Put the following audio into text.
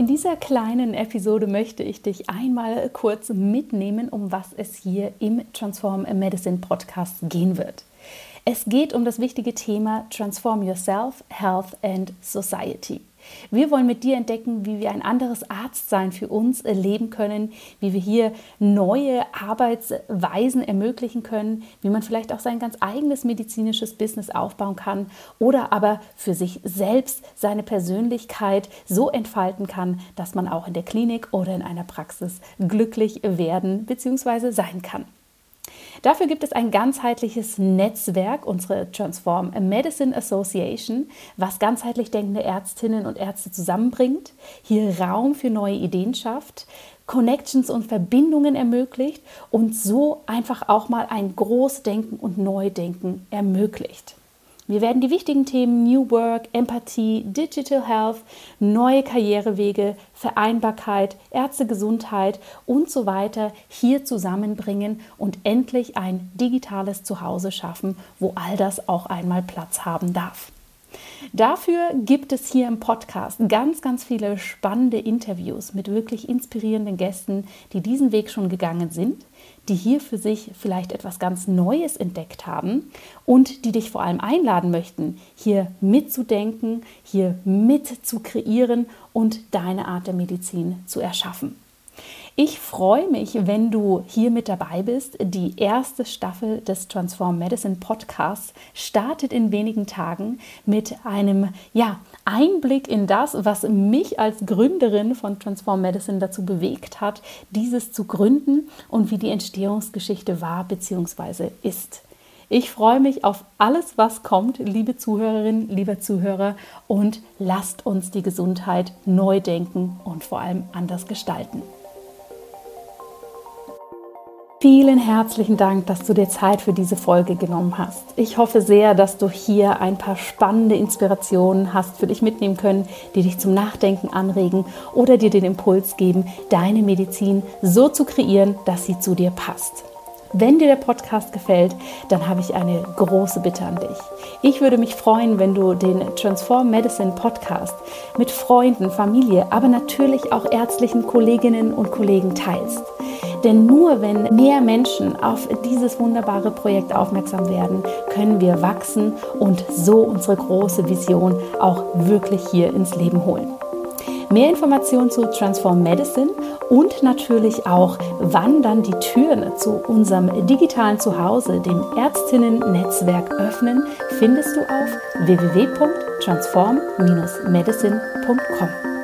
In dieser kleinen Episode möchte ich dich einmal kurz mitnehmen, um was es hier im Transform Medicine Podcast gehen wird. Es geht um das wichtige Thema Transform Yourself, Health and Society. Wir wollen mit dir entdecken, wie wir ein anderes Arztsein für uns erleben können, wie wir hier neue Arbeitsweisen ermöglichen können, wie man vielleicht auch sein ganz eigenes medizinisches Business aufbauen kann oder aber für sich selbst seine Persönlichkeit so entfalten kann, dass man auch in der Klinik oder in einer Praxis glücklich werden bzw. sein kann. Dafür gibt es ein ganzheitliches Netzwerk, unsere Transform Medicine Association, was ganzheitlich denkende Ärztinnen und Ärzte zusammenbringt, hier Raum für neue Ideen schafft, Connections und Verbindungen ermöglicht und so einfach auch mal ein Großdenken und Neudenken ermöglicht. Wir werden die wichtigen Themen New Work, Empathie, Digital Health, neue Karrierewege, Vereinbarkeit, Ärztegesundheit und so weiter hier zusammenbringen und endlich ein digitales Zuhause schaffen, wo all das auch einmal Platz haben darf. Dafür gibt es hier im Podcast ganz, ganz viele spannende Interviews mit wirklich inspirierenden Gästen, die diesen Weg schon gegangen sind, die hier für sich vielleicht etwas ganz Neues entdeckt haben und die dich vor allem einladen möchten, hier mitzudenken, hier mit zu kreieren und deine Art der Medizin zu erschaffen. Ich freue mich, wenn du hier mit dabei bist. Die erste Staffel des Transform Medicine Podcasts startet in wenigen Tagen mit einem ja, Einblick in das, was mich als Gründerin von Transform Medicine dazu bewegt hat, dieses zu gründen und wie die Entstehungsgeschichte war bzw. ist. Ich freue mich auf alles, was kommt, liebe Zuhörerinnen, lieber Zuhörer, und lasst uns die Gesundheit neu denken und vor allem anders gestalten. Vielen herzlichen Dank, dass du dir Zeit für diese Folge genommen hast. Ich hoffe sehr, dass du hier ein paar spannende Inspirationen hast für dich mitnehmen können, die dich zum Nachdenken anregen oder dir den Impuls geben, deine Medizin so zu kreieren, dass sie zu dir passt. Wenn dir der Podcast gefällt, dann habe ich eine große Bitte an dich. Ich würde mich freuen, wenn du den Transform Medicine Podcast mit Freunden, Familie, aber natürlich auch ärztlichen Kolleginnen und Kollegen teilst. Denn nur wenn mehr Menschen auf dieses wunderbare Projekt aufmerksam werden, können wir wachsen und so unsere große Vision auch wirklich hier ins Leben holen. Mehr Informationen zu Transform Medicine und natürlich auch, wann dann die Türen zu unserem digitalen Zuhause, dem Ärztinnen-Netzwerk öffnen, findest du auf www.transform-medicine.com.